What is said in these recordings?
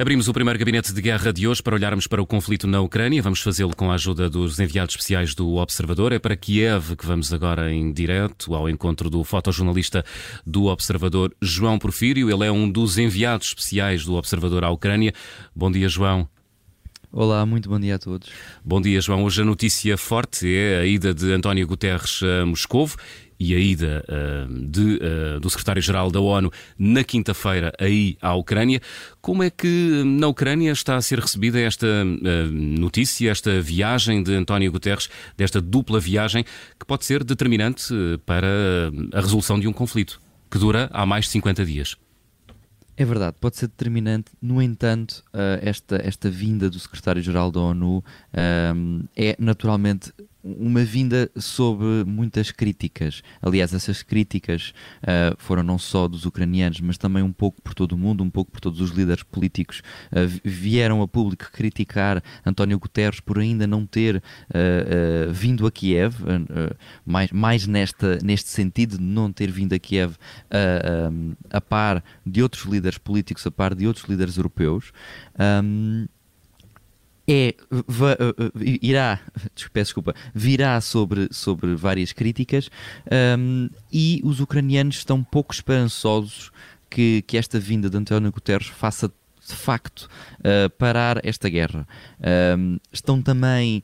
Abrimos o primeiro gabinete de guerra de hoje para olharmos para o conflito na Ucrânia. Vamos fazê-lo com a ajuda dos enviados especiais do Observador. É para Kiev que vamos agora em direto ao encontro do fotojornalista do Observador, João Porfírio. Ele é um dos enviados especiais do Observador à Ucrânia. Bom dia, João. Olá, muito bom dia a todos. Bom dia, João. Hoje a notícia forte é a ida de António Guterres a Moscovo e a ida uh, de, uh, do secretário-geral da ONU na quinta-feira aí à Ucrânia. Como é que na Ucrânia está a ser recebida esta uh, notícia, esta viagem de António Guterres, desta dupla viagem que pode ser determinante para a resolução de um conflito que dura há mais de 50 dias? É verdade, pode ser determinante. No entanto, esta, esta vinda do secretário-geral da ONU é naturalmente uma vinda sob muitas críticas. Aliás, essas críticas uh, foram não só dos ucranianos, mas também um pouco por todo o mundo, um pouco por todos os líderes políticos. Uh, vieram a público criticar António Guterres por ainda não ter uh, vindo a Kiev, mais, mais nesta, neste sentido de não ter vindo a Kiev a par de outros líderes políticos, a par de outros líderes europeus. Um, é, va, uh, irá, peço desculpa, virá sobre, sobre várias críticas um, e os ucranianos estão pouco esperançosos que, que esta vinda de António Guterres faça de facto uh, parar esta guerra. Um, estão também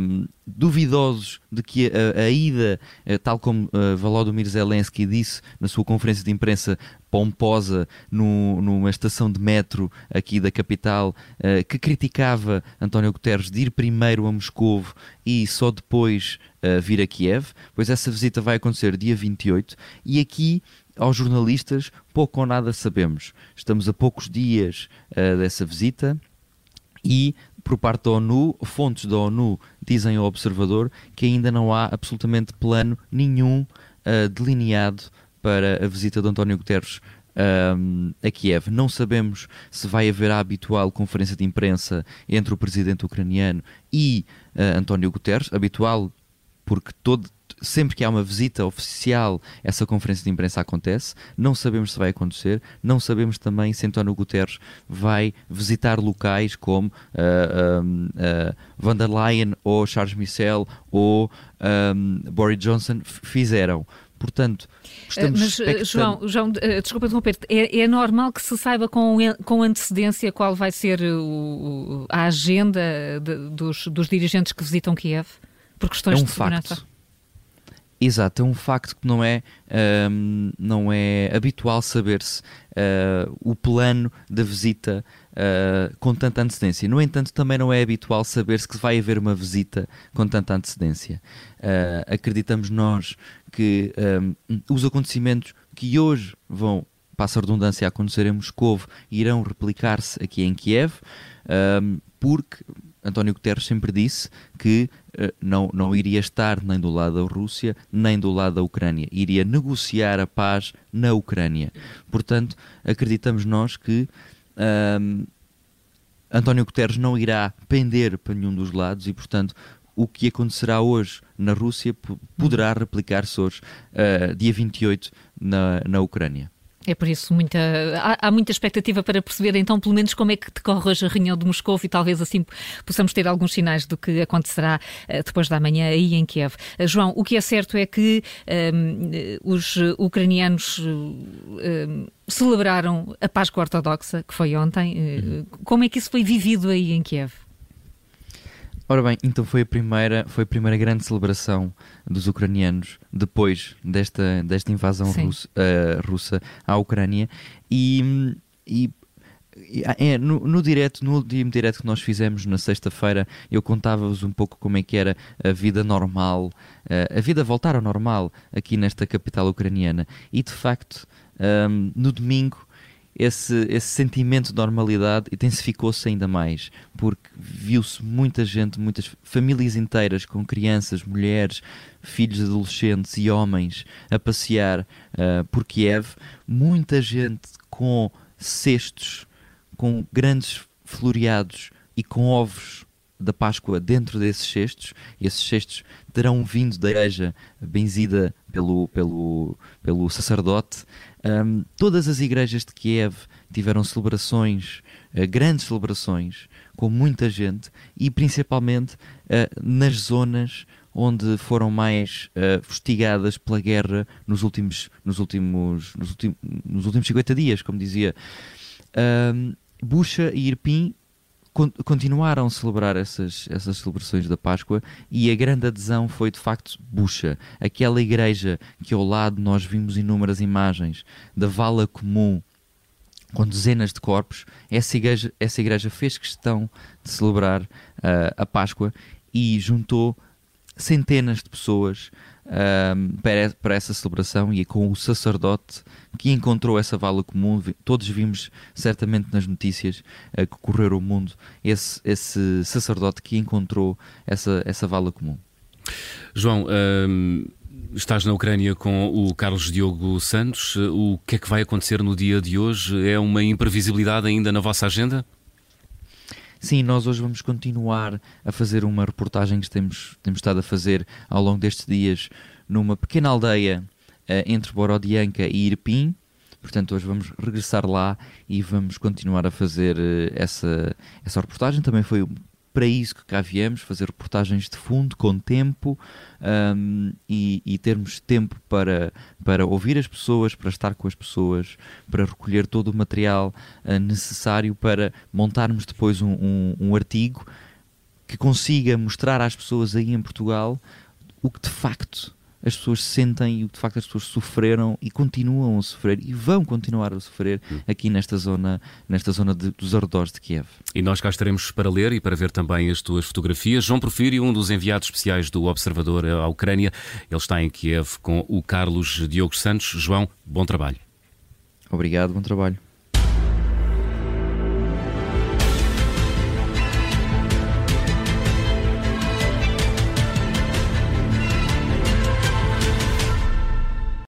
um, duvidosos de que a, a ida, uh, tal como uh, Volodymyr Zelensky disse na sua conferência de imprensa pomposa no, numa estação de metro aqui da capital, uh, que criticava António Guterres de ir primeiro a Moscou e só depois vir a Kiev, pois essa visita vai acontecer dia 28 e aqui aos jornalistas, pouco ou nada sabemos. Estamos a poucos dias uh, dessa visita e, por parte da ONU, fontes da ONU dizem ao observador que ainda não há absolutamente plano nenhum uh, delineado para a visita de António Guterres um, eh, a Kiev. Não sabemos se vai haver a habitual conferência de imprensa entre o presidente ucraniano e uh, António Guterres, habitual porque todo, sempre que há uma visita oficial, essa conferência de imprensa acontece. Não sabemos se vai acontecer, não sabemos também se António Guterres vai visitar locais como uh, um, uh, Van der Leyen ou Charles Michel ou um, Boris Johnson fizeram. Portanto, estamos Mas, expectando... João, João desculpa interromper, é, é normal que se saiba com, com antecedência qual vai ser o, a agenda de, dos, dos dirigentes que visitam Kiev? Por questões é um de segurança? Facto. Exato, é um facto que não é, um, não é habitual saber-se uh, o plano da visita uh, com tanta antecedência. No entanto, também não é habitual saber-se que vai haver uma visita com tanta antecedência. Uh, acreditamos nós que um, os acontecimentos que hoje vão, passa a redundância, acontecer em Moscou irão replicar-se aqui em Kiev, um, porque António Guterres sempre disse que uh, não, não iria estar nem do lado da Rússia, nem do lado da Ucrânia. Iria negociar a paz na Ucrânia. Portanto, acreditamos nós que uh, António Guterres não irá pender para nenhum dos lados e, portanto, o que acontecerá hoje na Rússia poderá replicar-se hoje, uh, dia 28, na, na Ucrânia. É por isso muita, há, há, muita expectativa para perceber então pelo menos como é que decorre hoje a reunião de Moscou e talvez assim possamos ter alguns sinais do que acontecerá uh, depois da manhã aí em Kiev. Uh, João, o que é certo é que um, os ucranianos um, celebraram a Páscoa Ortodoxa, que foi ontem. Uhum. Como é que isso foi vivido aí em Kiev? Ora bem, então foi a primeira, foi a primeira grande celebração dos ucranianos depois desta, desta invasão russa, uh, russa à Ucrânia e, e é, no, no direto, no último direto que nós fizemos na sexta-feira, eu contava-vos um pouco como é que era a vida normal, uh, a vida a voltar ao normal aqui nesta capital ucraniana. E de facto, um, no domingo esse, esse sentimento de normalidade intensificou-se ainda mais, porque viu-se muita gente, muitas famílias inteiras com crianças, mulheres, filhos adolescentes e homens a passear uh, por Kiev, muita gente com cestos, com grandes floreados e com ovos da Páscoa dentro desses cestos, e esses cestos terão vindo da igreja benzida pelo, pelo, pelo sacerdote. Um, todas as igrejas de Kiev tiveram celebrações, uh, grandes celebrações, com muita gente e principalmente uh, nas zonas onde foram mais uh, fustigadas pela guerra nos últimos, nos últimos, nos últimos, nos últimos 50 dias, como dizia. Uh, Bucha e Irpin continuaram a celebrar essas, essas celebrações da Páscoa e a grande adesão foi de facto Bucha, aquela igreja que ao lado nós vimos inúmeras imagens da vala comum com dezenas de corpos, essa igreja, essa igreja fez questão de celebrar uh, a Páscoa e juntou centenas de pessoas uh, para, para, essa celebração e com o sacerdote que encontrou essa vala comum. Todos vimos certamente nas notícias uh, que correram o mundo esse, esse sacerdote que encontrou essa, essa vala comum. João, um, estás na Ucrânia com o Carlos Diogo Santos. O que é que vai acontecer no dia de hoje? É uma imprevisibilidade ainda na vossa agenda? Sim, nós hoje vamos continuar a fazer uma reportagem que temos, temos estado a fazer ao longo destes dias numa pequena aldeia uh, entre Borodianka e Irpin. Portanto, hoje vamos regressar lá e vamos continuar a fazer uh, essa, essa reportagem. Também foi para isso que cá viemos, fazer reportagens de fundo, com tempo um, e, e, termos tempo para, para ouvir as pessoas, para estar com as pessoas, para recolher todo o material uh, necessário para montarmos depois um, um, um artigo que consiga mostrar às pessoas aí em Portugal o que de facto as pessoas sentem e de facto as pessoas sofreram e continuam a sofrer e vão continuar a sofrer hum. aqui nesta zona, nesta zona de, dos arredores de Kiev. E nós cá estaremos para ler e para ver também as tuas fotografias. João Porfírio, um dos enviados especiais do Observador à Ucrânia, ele está em Kiev com o Carlos Diogo Santos. João, bom trabalho. Obrigado, bom trabalho.